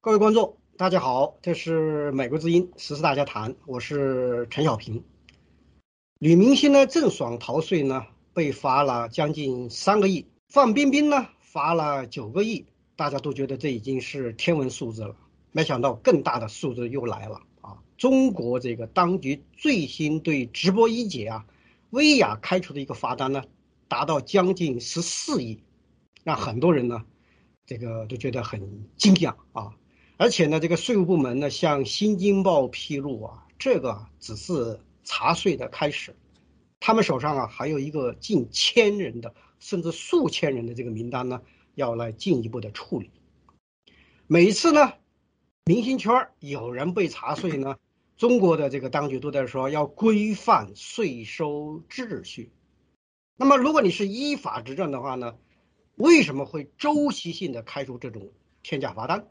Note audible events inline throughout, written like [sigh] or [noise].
各位观众，大家好，这是美国之音时事大家谈，我是陈小平。女明星呢郑爽逃税呢被罚了将近三个亿，范冰冰呢罚了九个亿，大家都觉得这已经是天文数字了。没想到更大的数字又来了啊！中国这个当局最新对直播一姐啊薇娅开出的一个罚单呢，达到将近十四亿，让很多人呢这个都觉得很惊讶啊！而且呢，这个税务部门呢向《新京报》披露啊，这个只是查税的开始，他们手上啊还有一个近千人的甚至数千人的这个名单呢，要来进一步的处理。每一次呢，明星圈有人被查税呢，中国的这个当局都在说要规范税收秩序。那么，如果你是依法执政的话呢，为什么会周期性的开出这种天价罚单？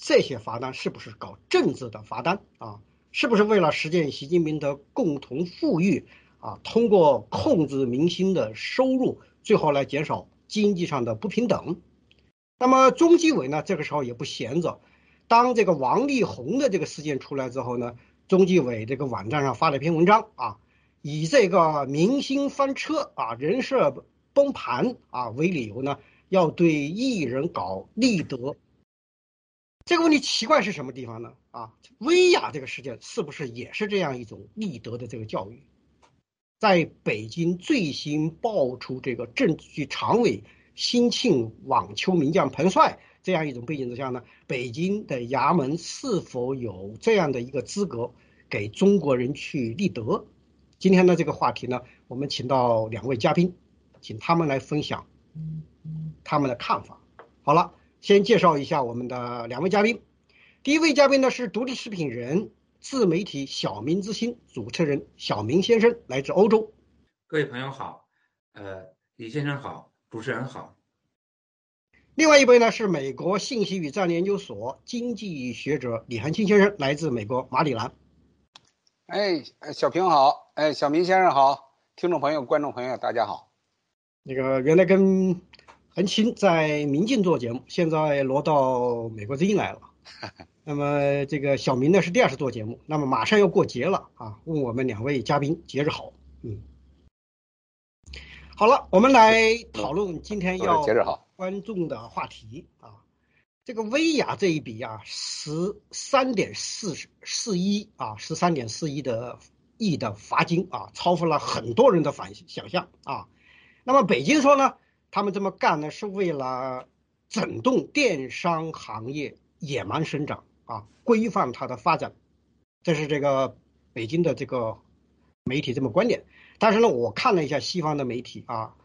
这些罚单是不是搞政治的罚单啊？是不是为了实现习近平的共同富裕啊？通过控制明星的收入，最后来减少经济上的不平等。那么中纪委呢？这个时候也不闲着。当这个王力宏的这个事件出来之后呢，中纪委这个网站上发了一篇文章啊，以这个明星翻车啊、人设崩盘啊为理由呢，要对艺人搞立德。这个问题奇怪是什么地方呢？啊，威亚这个事件是不是也是这样一种立德的这个教育？在北京最新爆出这个政治局常委新庆网球名将彭帅这样一种背景之下呢，北京的衙门是否有这样的一个资格给中国人去立德？今天的这个话题呢，我们请到两位嘉宾，请他们来分享他们的看法。好了。先介绍一下我们的两位嘉宾。第一位嘉宾呢是独立食品人、自媒体小明之星主持人小明先生，来自欧洲。各位朋友好，呃，李先生好，主持人好。另外一位呢是美国信息与战略研究所经济学者李寒清先生，来自美国马里兰。哎，小平好，哎，小明先生好，听众朋友、观众朋友大家好。那个原来跟。陈清在民进做节目，现在挪到美国之音来了。[laughs] 那么这个小明呢是第二次做节目，那么马上要过节了啊，问我们两位嘉宾节日好。嗯，好了，我们来讨论今天要节日好观众的话题啊。这个薇娅这一笔啊，十三点四四一啊，十三点四一的亿的罚金啊，超乎了很多人的反想象啊。那么北京说呢？他们这么干呢，是为了整顿电商行业野蛮生长啊，规范它的发展，这是这个北京的这个媒体这么观点。但是呢，我看了一下西方的媒体啊，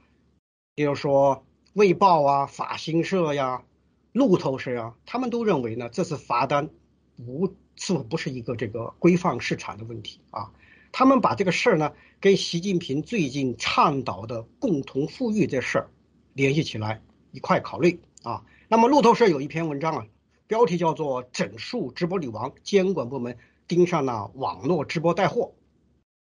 比如说《卫报》啊、法新社呀、路透社呀，他们都认为呢，这次罚单不似乎不是一个这个规范市场的问题啊。他们把这个事儿呢，跟习近平最近倡导的共同富裕这事儿。联系起来一块考虑啊。那么路透社有一篇文章啊，标题叫做“整数直播女王监管部门盯上了网络直播带货”。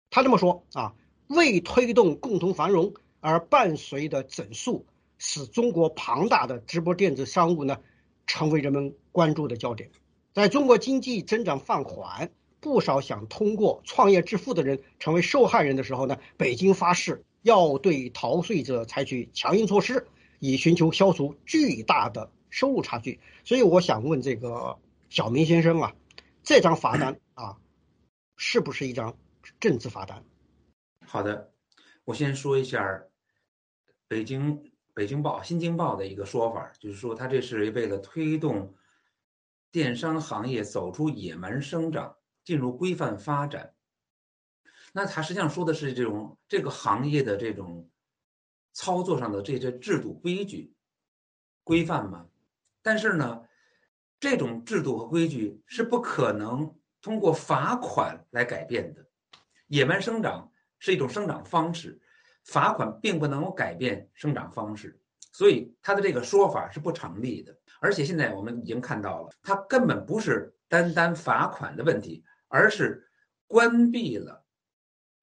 他这么说啊，为推动共同繁荣而伴随的整数，使中国庞大的直播电子商务呢，成为人们关注的焦点。在中国经济增长放缓，不少想通过创业致富的人成为受害人的时候呢，北京发誓。要对逃税者采取强硬措施，以寻求消除巨大的收入差距。所以我想问这个小明先生啊，这张罚单啊，是不是一张政治罚单？好的，我先说一下北京北京报新京报的一个说法，就是说他这是为了推动电商行业走出野蛮生长，进入规范发展。那他实际上说的是这种这个行业的这种操作上的这些制度规矩规范嘛？但是呢，这种制度和规矩是不可能通过罚款来改变的。野蛮生长是一种生长方式，罚款并不能够改变生长方式，所以他的这个说法是不成立的。而且现在我们已经看到了，他根本不是单单罚款的问题，而是关闭了。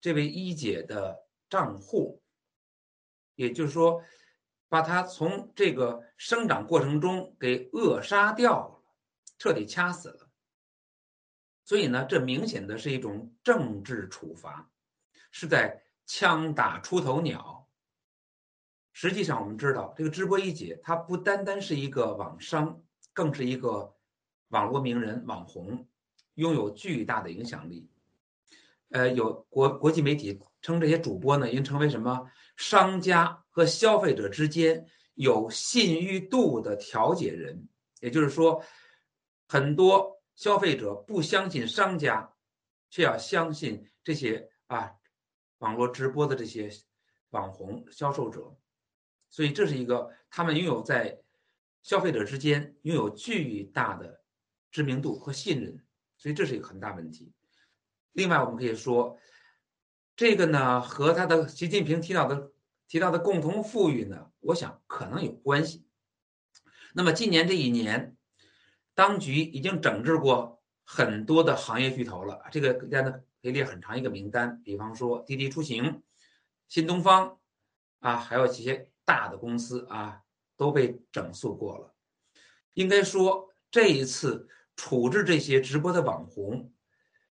这位一姐的账户，也就是说，把她从这个生长过程中给扼杀掉了。彻底掐死了。所以呢，这明显的是一种政治处罚，是在枪打出头鸟。实际上，我们知道这个直播一姐，她不单单是一个网商，更是一个网络名人、网红，拥有巨大的影响力。呃，有国国际媒体称这些主播呢，已经成为什么商家和消费者之间有信誉度的调解人。也就是说，很多消费者不相信商家，却要相信这些啊网络直播的这些网红销售者。所以这是一个他们拥有在消费者之间拥有巨大的知名度和信任，所以这是一个很大问题。另外，我们可以说，这个呢和他的习近平提到的提到的共同富裕呢，我想可能有关系。那么今年这一年，当局已经整治过很多的行业巨头了，这个大家呢可以列很长一个名单，比方说滴滴出行、新东方啊，还有这些。大的公司啊都被整肃过了，应该说这一次处置这些直播的网红，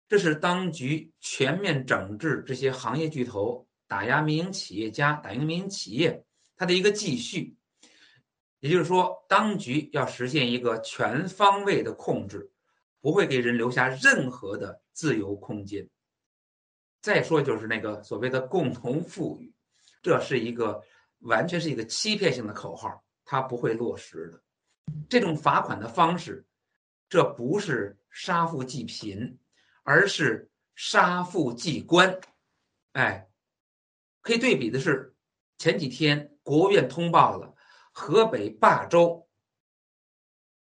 这是当局全面整治这些行业巨头、打压民营企业家、打压民营企业，它的一个继续。也就是说，当局要实现一个全方位的控制，不会给人留下任何的自由空间。再说就是那个所谓的共同富裕，这是一个。完全是一个欺骗性的口号，它不会落实的。这种罚款的方式，这不是杀富济贫，而是杀富济官。哎，可以对比的是，前几天国务院通报了河北霸州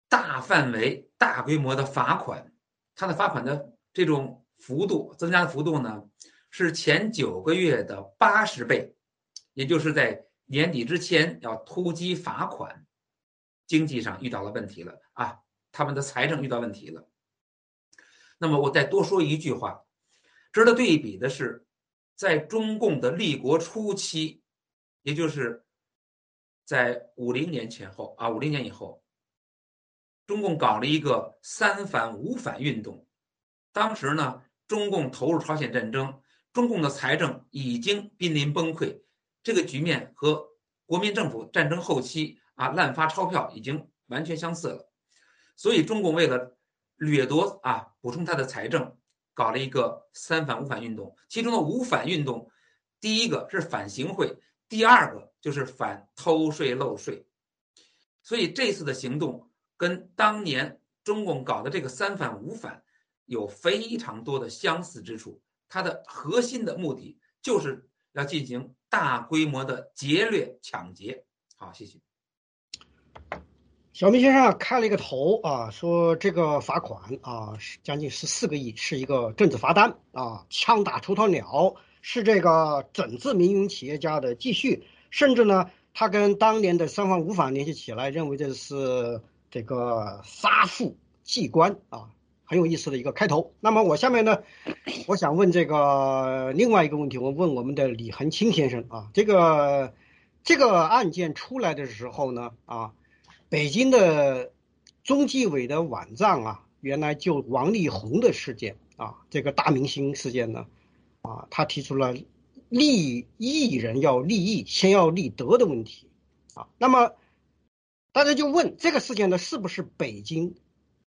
大范围、大规模的罚款，它的罚款的这种幅度增加的幅度呢，是前九个月的八十倍，也就是在。年底之前要突击罚款，经济上遇到了问题了啊！他们的财政遇到问题了。那么我再多说一句话，值得对比的是，在中共的立国初期，也就是在五零年前后啊，五零年以后，中共搞了一个三反五反运动。当时呢，中共投入朝鲜战争，中共的财政已经濒临崩溃。这个局面和国民政府战争后期啊滥发钞票已经完全相似了，所以中共为了掠夺啊补充他的财政，搞了一个三反五反运动。其中的五反运动，第一个是反行贿，第二个就是反偷税漏税。所以这次的行动跟当年中共搞的这个三反五反有非常多的相似之处。它的核心的目的就是要进行。大规模的劫掠抢劫，好，谢谢。小明先生开了一个头啊，说这个罚款啊，是将近十四个亿，是一个政治罚单啊，枪打出头鸟，是这个整治民营企业家的继续，甚至呢，他跟当年的三反五反联系起来，认为这是这个杀富济官啊。很有意思的一个开头。那么我下面呢，我想问这个另外一个问题，我问我们的李恒清先生啊，这个这个案件出来的时候呢，啊，北京的中纪委的网站啊，原来就王力宏的事件啊，这个大明星事件呢，啊，他提出了立艺人要立艺，先要立德的问题啊。那么大家就问这个事件呢，是不是北京？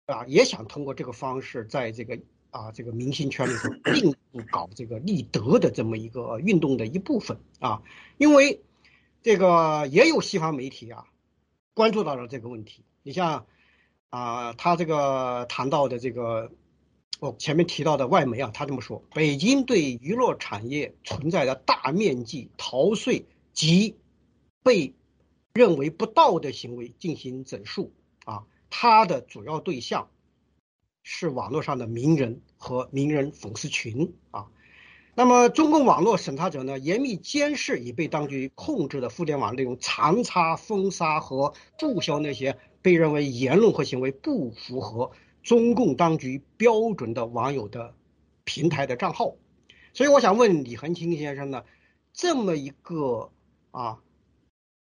啊，也想通过这个方式，在这个啊这个明星圈里头 [coughs] 进一步搞这个立德的这么一个运动的一部分啊，因为这个也有西方媒体啊关注到了这个问题。你像啊，他这个谈到的这个我前面提到的外媒啊，他这么说：北京对娱乐产业存在的大面积逃税及被认为不道德行为进行整肃啊。他的主要对象是网络上的名人和名人粉丝群啊。那么，中共网络审查者呢，严密监视已被当局控制的互联网内容，长查封杀和注销那些被认为言论和行为不符合中共当局标准的网友的平台的账号。所以，我想问李恒清先生呢，这么一个啊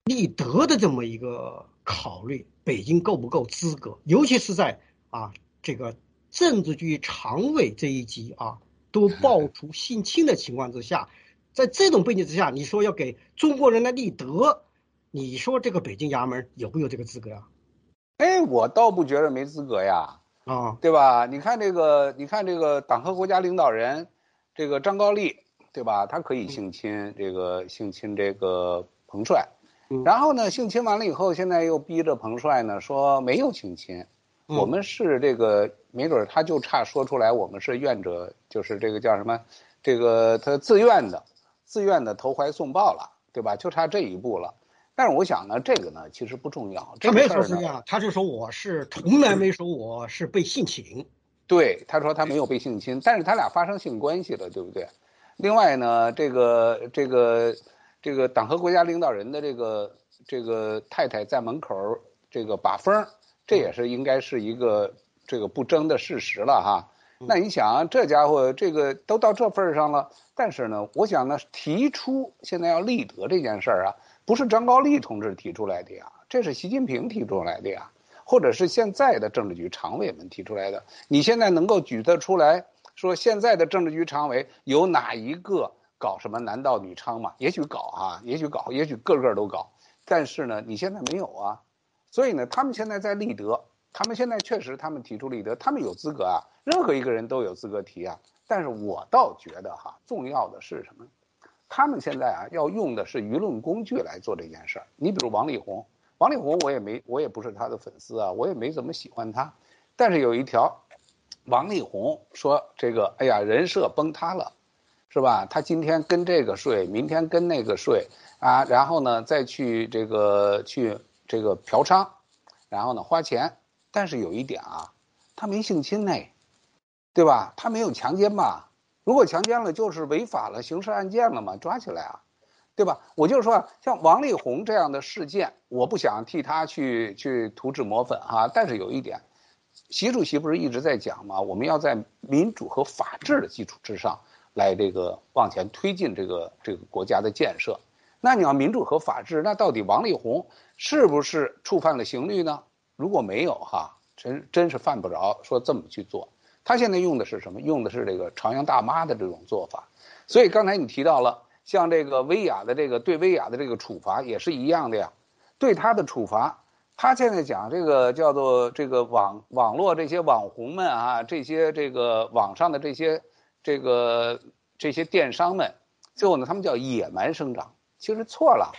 立德的这么一个考虑。北京够不够资格？尤其是在啊，这个政治局常委这一级啊，都爆出性侵的情况之下，在这种背景之下，你说要给中国人来立德，你说这个北京衙门有没有这个资格啊？哎，我倒不觉得没资格呀，啊，对吧？你看这个，你看这个党和国家领导人，这个张高丽，对吧？他可以性侵这个性侵这个彭帅，然后呢，性侵完了以后，现在又逼着彭帅呢说没有性侵，我们是这个没准他就差说出来我们是愿者，就是这个叫什么，这个他自愿的，自愿的投怀送抱了，对吧？就差这一步了。但是我想呢，这个呢其实不重要。他没说是这样，他就说我是从来没说我是被性侵。对，他说他没有被性侵，但是他俩发生性关系了，对不对？另外呢，这个这个这个党和国家领导人的这个这个太太在门口这个把风，这也是应该是一个这个不争的事实了哈。那你想，这家伙这个都到这份儿上了，但是呢，我想呢，提出现在要立德这件事儿啊。不是张高丽同志提出来的呀，这是习近平提出来的呀，或者是现在的政治局常委们提出来的。你现在能够举得出来说，现在的政治局常委有哪一个搞什么男盗女娼嘛？也许搞啊，也许搞，也许个个都搞。但是呢，你现在没有啊，所以呢，他们现在在立德，他们现在确实他们提出立德，他们有资格啊，任何一个人都有资格提啊。但是我倒觉得哈，重要的是什么？他们现在啊，要用的是舆论工具来做这件事儿。你比如王力宏，王力宏我也没，我也不是他的粉丝啊，我也没怎么喜欢他。但是有一条，王力宏说这个，哎呀，人设崩塌了，是吧？他今天跟这个睡，明天跟那个睡啊，然后呢再去这个去这个嫖娼，然后呢花钱。但是有一点啊，他没性侵呢，对吧？他没有强奸吧？如果强奸了，就是违法了，刑事案件了嘛，抓起来啊，对吧？我就是说，像王力宏这样的事件，我不想替他去去涂脂抹粉哈。但是有一点，习主席不是一直在讲吗？我们要在民主和法治的基础之上来这个往前推进这个这个国家的建设。那你要民主和法治，那到底王力宏是不是触犯了刑律呢？如果没有哈，真真是犯不着说这么去做。他现在用的是什么？用的是这个朝阳大妈的这种做法，所以刚才你提到了，像这个薇娅的这个对薇娅的这个处罚也是一样的呀，对他的处罚，他现在讲这个叫做这个网网络这些网红们啊，这些这个网上的这些这个这些电商们，最后呢，他们叫野蛮生长，其实错了，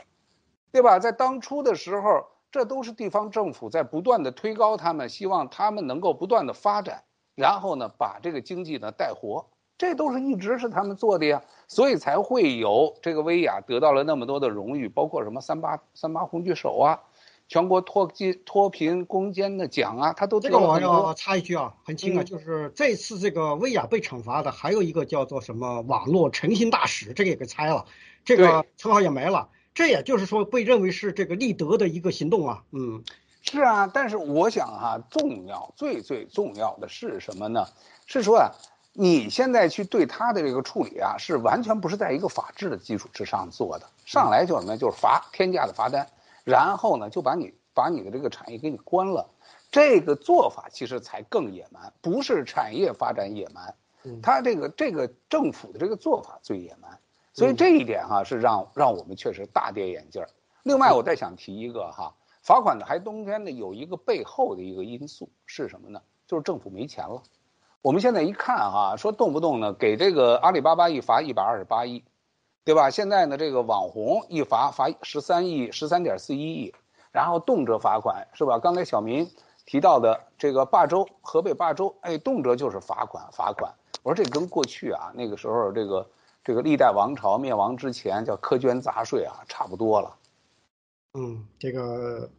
对吧？在当初的时候，这都是地方政府在不断的推高他们，希望他们能够不断的发展。然后呢，把这个经济呢带活，这都是一直是他们做的呀，所以才会有这个威亚得到了那么多的荣誉，包括什么三八三八红举手啊，全国脱贫脱贫攻坚的奖啊，他都这个我要插一句啊，很轻啊，就是这次这个薇娅被惩罚的还有一个叫做什么网络诚信大使，这个也给拆了，这个称号也没了，这也就是说被认为是这个立德的一个行动啊，嗯。是啊，但是我想哈，重要最最重要的是什么呢？是说啊，你现在去对他的这个处理啊，是完全不是在一个法治的基础之上做的，上来就什么，就是罚天价的罚单，然后呢就把你把你的这个产业给你关了，这个做法其实才更野蛮，不是产业发展野蛮，他这个这个政府的这个做法最野蛮，所以这一点哈是让让我们确实大跌眼镜儿。另外，我再想提一个哈。罚款的还冬天呢，有一个背后的一个因素是什么呢？就是政府没钱了。我们现在一看啊，说动不动呢给这个阿里巴巴一罚一百二十八亿，对吧？现在呢这个网红一罚罚十三亿十三点四一亿，然后动辄罚款是吧？刚才小民提到的这个霸州河北霸州，哎，动辄就是罚款罚款。我说这跟过去啊那个时候这个这个历代王朝灭亡之前叫苛捐杂税啊差不多了。嗯，这个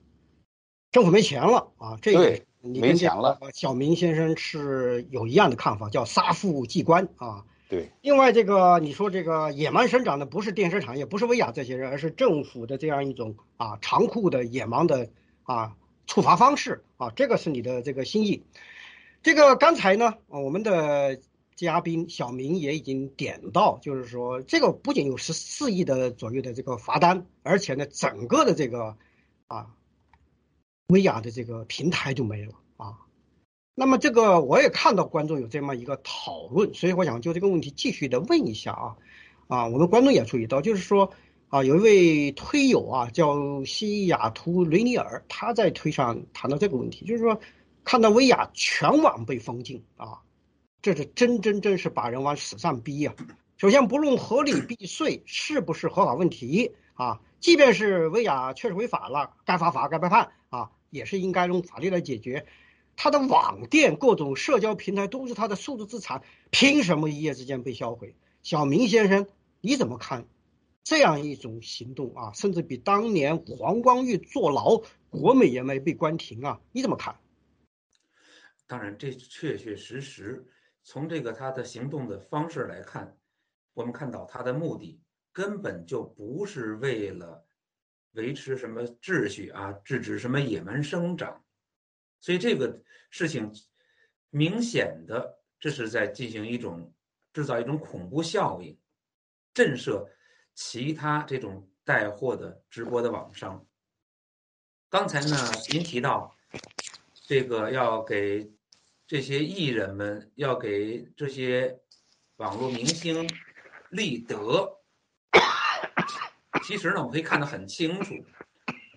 政府没钱了啊，这个你没钱了。小明先生是有一样的看法，叫杀富济官啊。对。另外，这个你说这个野蛮生长的不是电视产业，不是薇娅这些人，而是政府的这样一种啊残酷的野蛮的啊处罚方式啊，这个是你的这个心意。这个刚才呢，我们的。嘉宾小明也已经点到，就是说这个不仅有十四亿的左右的这个罚单，而且呢，整个的这个啊，薇娅的这个平台就没了啊。那么这个我也看到观众有这么一个讨论，所以我想就这个问题继续的问一下啊，啊，我们观众也注意到，就是说啊，有一位推友啊叫西雅图雷尼尔，他在推上谈到这个问题，就是说看到薇娅全网被封禁啊，这是真真真是把人往死上逼呀。首先不论合理避税是不是合法问题啊，即便是薇娅确实违法了，该罚罚该判判啊，也是应该用法律来解决。他的网店、各种社交平台都是他的数字资产，凭什么一夜之间被销毁？小明先生，你怎么看这样一种行动啊？甚至比当年黄光裕坐牢，国美也没被关停啊？你怎么看？当然，这确确实实从这个他的行动的方式来看，我们看到他的目的根本就不是为了维持什么秩序啊，制止什么野蛮生长。所以这个事情明显的，这是在进行一种制造一种恐怖效应，震慑其他这种带货的直播的网商。刚才呢，您提到这个要给这些艺人们，要给这些网络明星立德。其实呢，我们可以看得很清楚，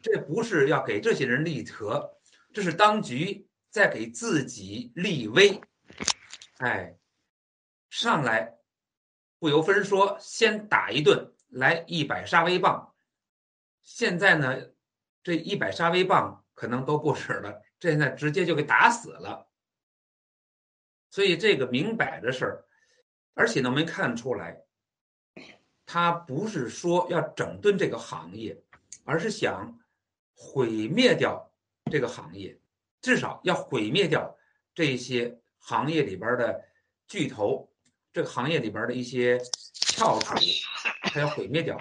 这不是要给这些人立德。这是当局在给自己立威，哎，上来不由分说，先打一顿，来一百杀威棒。现在呢，这一百杀威棒可能都不使了，现在直接就给打死了。所以这个明摆着事儿，而且呢，我们看出来，他不是说要整顿这个行业，而是想毁灭掉。这个行业至少要毁灭掉这些行业里边的巨头，这个行业里边的一些翘楚，它要毁灭掉。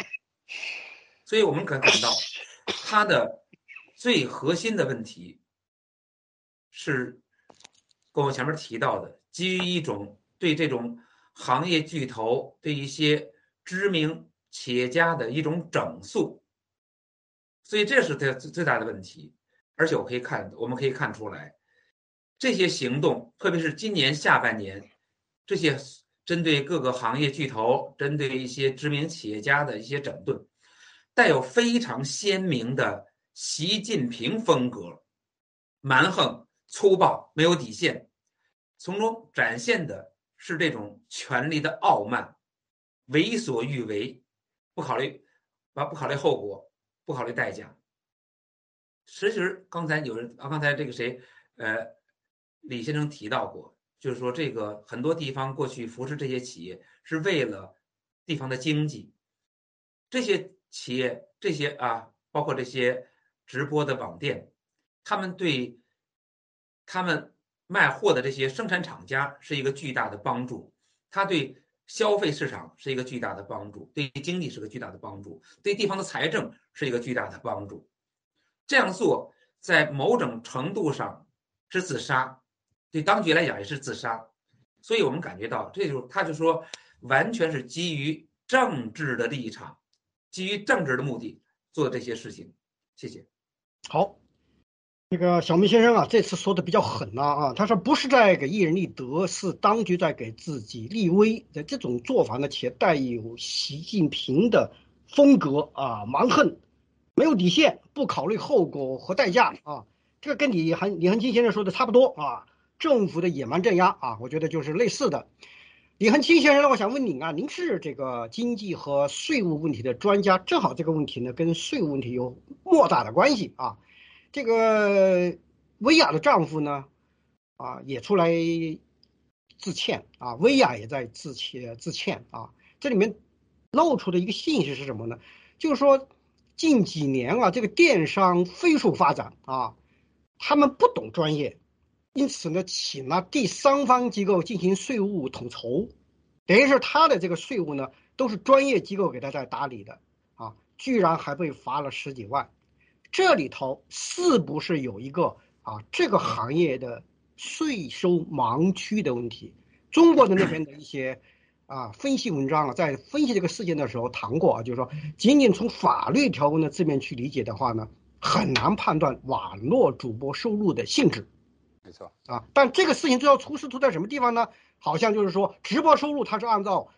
所以我们可感到，它的最核心的问题是跟我前面提到的，基于一种对这种行业巨头、对一些知名企业家的一种整肃。所以这是它最最大的问题。而且我可以看，我们可以看出来，这些行动，特别是今年下半年，这些针对各个行业巨头、针对一些知名企业家的一些整顿，带有非常鲜明的习近平风格，蛮横、粗暴、没有底线，从中展现的是这种权力的傲慢，为所欲为，不考虑，啊，不考虑后果，不考虑代价。其实刚才有人啊，刚才这个谁，呃，李先生提到过，就是说这个很多地方过去扶持这些企业是为了地方的经济，这些企业这些啊，包括这些直播的网店，他们对他们卖货的这些生产厂家是一个巨大的帮助，他对消费市场是一个巨大的帮助，对经济是个巨大的帮助，对地方的财政是一个巨大的帮助。这样做在某种程度上是自杀，对当局来讲也是自杀，所以我们感觉到，这就是他就说，完全是基于政治的立场，基于政治的目的做这些事情。谢谢。好，那个小明先生啊，这次说的比较狠了啊，他说不是在给艺人立德，是当局在给自己立威。的这种做法呢，且带有习近平的风格啊，蛮横。没有底线，不考虑后果和代价啊！这个跟李恒李恒清先生说的差不多啊。政府的野蛮镇压啊，我觉得就是类似的。李恒清先生呢，我想问您啊，您是这个经济和税务问题的专家，正好这个问题呢跟税务问题有莫大的关系啊。这个薇娅的丈夫呢，啊也出来自歉啊，薇娅也在自歉自歉啊。这里面露出的一个信息是什么呢？就是说。近几年啊，这个电商飞速发展啊，他们不懂专业，因此呢，请了第三方机构进行税务统筹，等于是他的这个税务呢，都是专业机构给他在打理的啊，居然还被罚了十几万，这里头是不是有一个啊这个行业的税收盲区的问题？中国的那边的一些。啊，分析文章啊，在分析这个事件的时候谈过啊，就是说，仅仅从法律条文的字面去理解的话呢，很难判断网络主播收入的性质，没错啊。但这个事情最后出事出在什么地方呢？好像就是说，直播收入它是按照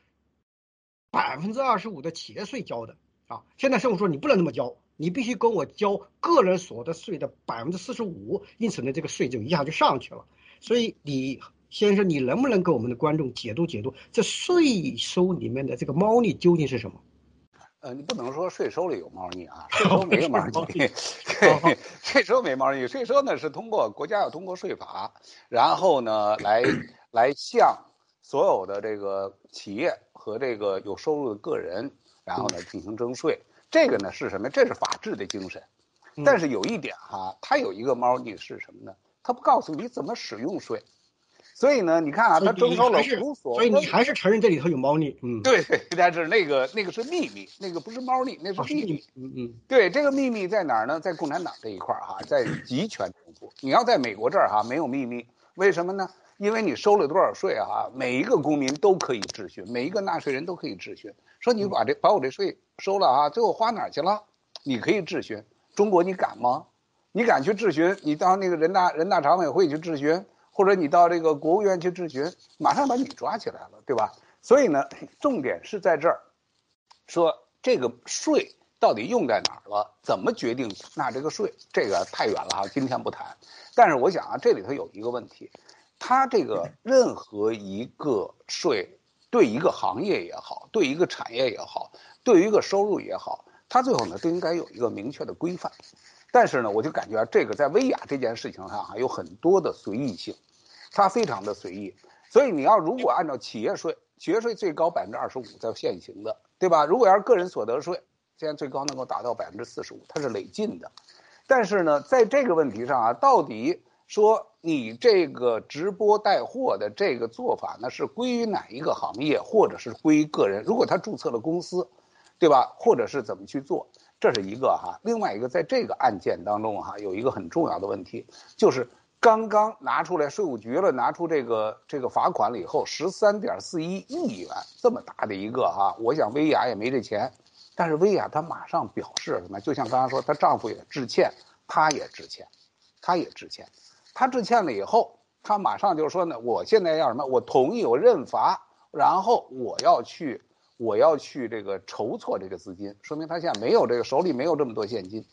百分之二十五的企业税交的啊。现在政府说你不能那么交，你必须跟我交个人所得税的百分之四十五，因此呢，这个税就一下就上去了。所以李先生，你能不能给我们的观众解读解读这税收里面的这个猫腻究竟是什么？呃，你不能说税收里有猫腻啊，[laughs] 税收没有猫腻，对，[laughs] 税收没猫腻，税收呢是通过国家要通过税法，然后呢来来向所有的这个企业和这个有收入的个人，然后呢进行征税，这个呢是什么？这是法治的精神。但是有一点哈，它有一个猫腻是什么呢？它不告诉你怎么使用税。所以呢，你看啊，它征收了无所，所以你还是承认这里头有猫腻，嗯，对，但是那个那个是秘密，那个不是猫腻，那是秘密，嗯嗯，对，这个秘密在哪儿呢？在共产党这一块儿哈，在集权政府。你要在美国这儿哈，没有秘密，为什么呢？因为你收了多少税啊，每一个公民都可以质询，每一个纳税人都可以质询，说你把这把我这税收了啊，最后花哪儿去了？你可以质询。中国你敢吗？你敢去质询？你到那个人大人大常委会去质询？或者你到这个国务院去质询，马上把你抓起来了，对吧？所以呢，重点是在这儿，说这个税到底用在哪儿了？怎么决定纳这个税？这个太远了啊，今天不谈。但是我想啊，这里头有一个问题，它这个任何一个税对一个行业也好，对一个产业也好，对于一个收入也好，它最后呢都应该有一个明确的规范。但是呢，我就感觉，这个在威亚这件事情上啊，有很多的随意性。它非常的随意，所以你要如果按照企业税，企业税最高百分之二十五，在现行的，对吧？如果要是个人所得税，现在最高能够达到百分之四十五，它是累进的。但是呢，在这个问题上啊，到底说你这个直播带货的这个做法呢，是归于哪一个行业，或者是归于个人？如果他注册了公司，对吧？或者是怎么去做？这是一个哈。另外一个，在这个案件当中哈，有一个很重要的问题，就是。刚刚拿出来税务局了，拿出这个这个罚款了以后，十三点四一亿元这么大的一个哈，我想薇娅也没这钱，但是薇娅她马上表示什么？就像刚刚说，她丈夫也致歉，她也致歉，她也致歉，他致歉了以后，他马上就说呢，我现在要什么？我同意，我认罚，然后我要去。我要去这个筹措这个资金，说明他现在没有这个手里没有这么多现金。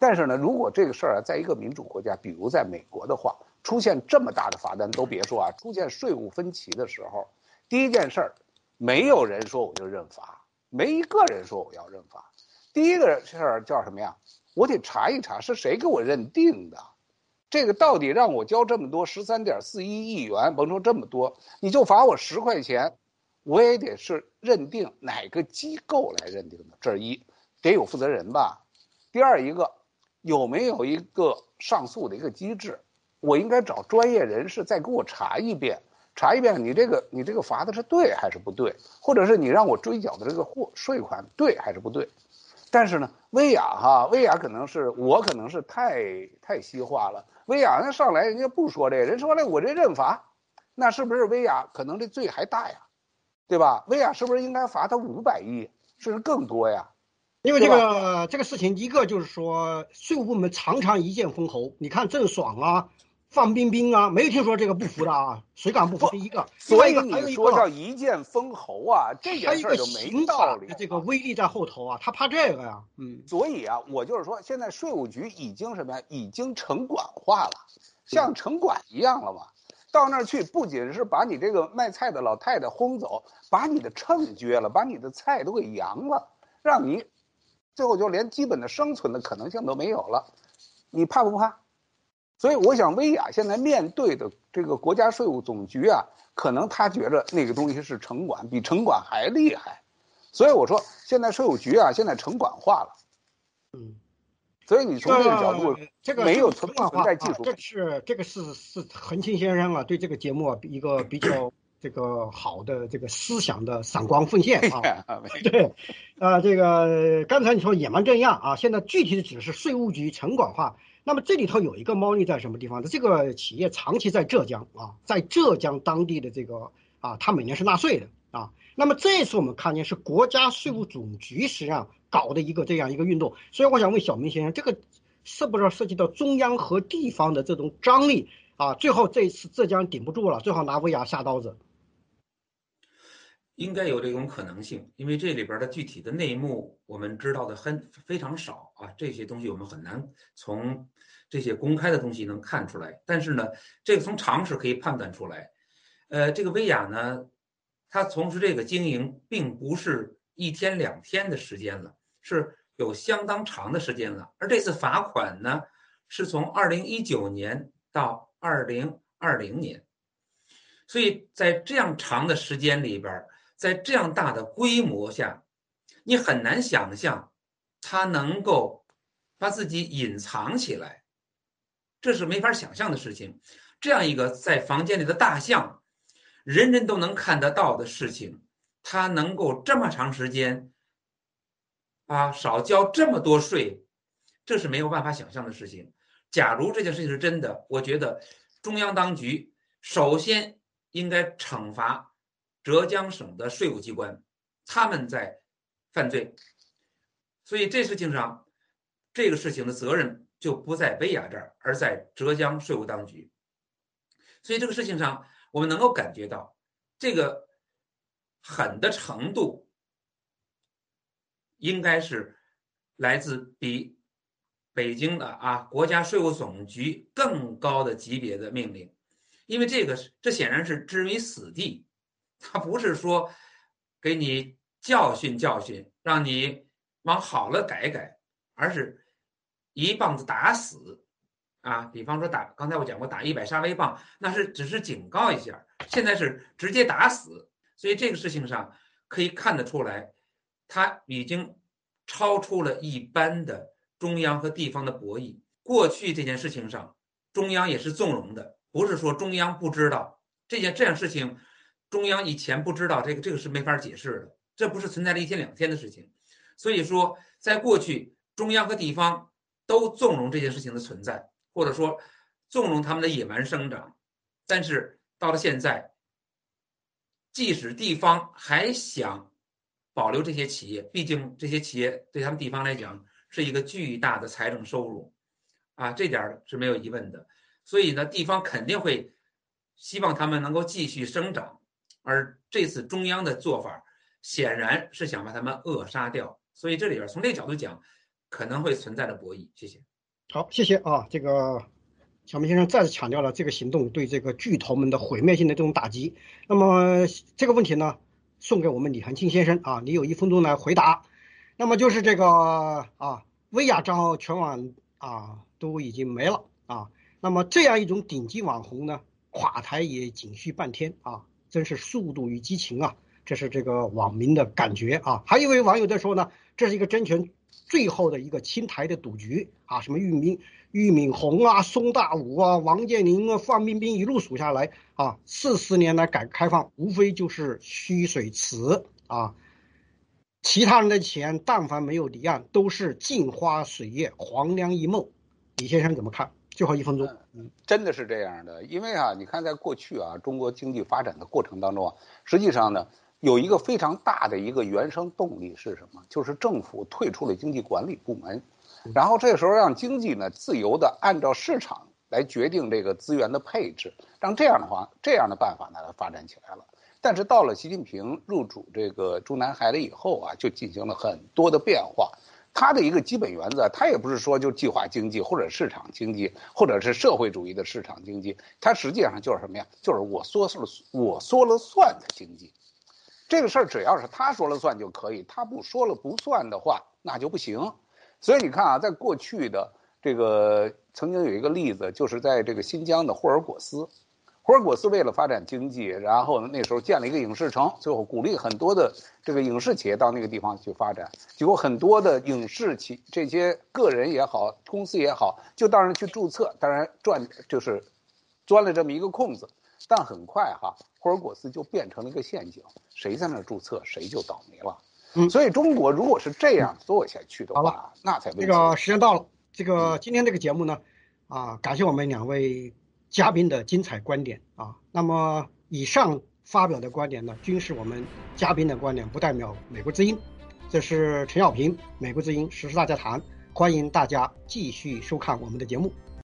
但是呢，如果这个事儿啊，在一个民主国家，比如在美国的话，出现这么大的罚单，都别说啊，出现税务分歧的时候，第一件事儿，没有人说我就认罚，没一个人说我要认罚。第一个事儿叫什么呀？我得查一查是谁给我认定的，这个到底让我交这么多十三点四一亿元，甭说这么多，你就罚我十块钱。我也得是认定哪个机构来认定的，这是一，得有负责人吧。第二一个，有没有一个上诉的一个机制？我应该找专业人士再给我查一遍，查一遍你这个你这个罚的是对还是不对，或者是你让我追缴的这个货税款对还是不对？但是呢，薇娅哈，薇娅可能是我可能是太太西化了。薇娅那上来人家不说这，人说了我这认罚，那是不是薇娅可能这罪还大呀？对吧？薇娅是不是应该罚他五百亿，甚至更多呀？因为这个这个事情，一个就是说，税务部门常常一剑封喉。你看郑爽啊，范冰冰啊，没有听说这个不服的啊，谁敢不服？第一个，所以你说叫一剑封喉啊，这件事就没道理。这个威力在后头啊，他怕这个呀。嗯，所以啊，我就是说，现在税务局已经什么呀？已经城管化了，像城管一样了嘛。到那儿去，不仅是把你这个卖菜的老太太轰走，把你的秤撅了，把你的菜都给扬了，让你最后就连基本的生存的可能性都没有了。你怕不怕？所以我想，薇娅现在面对的这个国家税务总局啊，可能他觉着那个东西是城管，比城管还厉害。所以我说，现在税务局啊，现在城管化了。嗯。所以你从这个角度，这个没有存存在技术。这是这个是是恒清先生啊，对这个节目啊一个比较这个好的这个思想的闪光奉献啊。[laughs] 对，呃，这个刚才你说野蛮镇压啊，现在具体的指的是税务局城管化。那么这里头有一个猫腻在什么地方呢？这个企业长期在浙江啊，在浙江当地的这个啊，他每年是纳税的啊。那么这次我们看见是国家税务总局实际上。搞的一个这样一个运动，所以我想问小明先生，这个是不是涉及到中央和地方的这种张力啊，最后这一次浙江顶不住了，最后拿威亚下刀子。应该有这种可能性，因为这里边的具体的内幕我们知道的很非常少啊，这些东西我们很难从这些公开的东西能看出来。但是呢，这个从常识可以判断出来。呃，这个薇娅呢，她从事这个经营并不是一天两天的时间了，是有相当长的时间了。而这次罚款呢，是从二零一九年到二零二零年，所以在这样长的时间里边，在这样大的规模下，你很难想象他能够把自己隐藏起来，这是没法想象的事情。这样一个在房间里的大象。人人都能看得到的事情，他能够这么长时间，啊，少交这么多税，这是没有办法想象的事情。假如这件事情是真的，我觉得中央当局首先应该惩罚浙江省的税务机关，他们在犯罪。所以这事情上，这个事情的责任就不在薇娅这儿，而在浙江税务当局。所以这个事情上。我们能够感觉到，这个狠的程度，应该是来自比北京的啊国家税务总局更高的级别的命令，因为这个这显然是置于死地，他不是说给你教训教训，让你往好了改改，而是一棒子打死。啊，比方说打，刚才我讲过打一百杀威棒，那是只是警告一下，现在是直接打死，所以这个事情上可以看得出来，他已经超出了一般的中央和地方的博弈。过去这件事情上，中央也是纵容的，不是说中央不知道这件这样事情，中央以前不知道这个这个是没法解释的，这不是存在了一天两天的事情，所以说在过去中央和地方都纵容这件事情的存在。或者说，纵容他们的野蛮生长，但是到了现在，即使地方还想保留这些企业，毕竟这些企业对他们地方来讲是一个巨大的财政收入，啊，这点是没有疑问的。所以呢，地方肯定会希望他们能够继续生长，而这次中央的做法显然是想把他们扼杀掉。所以这里边从这个角度讲，可能会存在着博弈。谢谢。好，谢谢啊！这个小明先生再次强调了这个行动对这个巨头们的毁灭性的这种打击。那么这个问题呢，送给我们李恒庆先生啊，你有一分钟来回答。那么就是这个啊，薇娅账号全网啊都已经没了啊。那么这样一种顶级网红呢，垮台也仅需半天啊，真是速度与激情啊！这是这个网民的感觉啊。还有一位网友在说呢，这是一个争权。最后的一个清台的赌局啊，什么俞敏俞敏洪啊、宋大武啊、王健林啊、范冰冰一路数下来啊，四十年来改革开放无非就是虚水池啊，其他人的钱但凡没有离岸，都是镜花水月、黄粱一梦。李先生怎么看？最好一分钟，嗯，真的是这样的，因为啊，你看在过去啊，中国经济发展的过程当中啊，实际上呢。有一个非常大的一个原生动力是什么？就是政府退出了经济管理部门，然后这时候让经济呢自由的按照市场来决定这个资源的配置，让这样的话这样的办法呢发展起来了。但是到了习近平入主这个中南海了以后啊，就进行了很多的变化。他的一个基本原则，他也不是说就计划经济或者市场经济，或者是社会主义的市场经济，它实际上就是什么呀？就是我说了我说了算的经济。这个事儿只要是他说了算就可以，他不说了不算的话，那就不行。所以你看啊，在过去的这个曾经有一个例子，就是在这个新疆的霍尔果斯，霍尔果斯为了发展经济，然后那时候建了一个影视城，最后鼓励很多的这个影视企业到那个地方去发展，结果很多的影视企这些个人也好，公司也好，就到那去注册，当然赚就是钻了这么一个空子。但很快哈，霍尔果斯就变成了一个陷阱，谁在那儿注册谁就倒霉了。嗯，所以中国如果是这样做下去的话，那才危这个时间到了。这个今天这个节目呢，啊，感谢我们两位嘉宾的精彩观点啊。那么以上发表的观点呢，均是我们嘉宾的观点，不代表美国之音。这是陈小平，美国之音时事大家谈，欢迎大家继续收看我们的节目。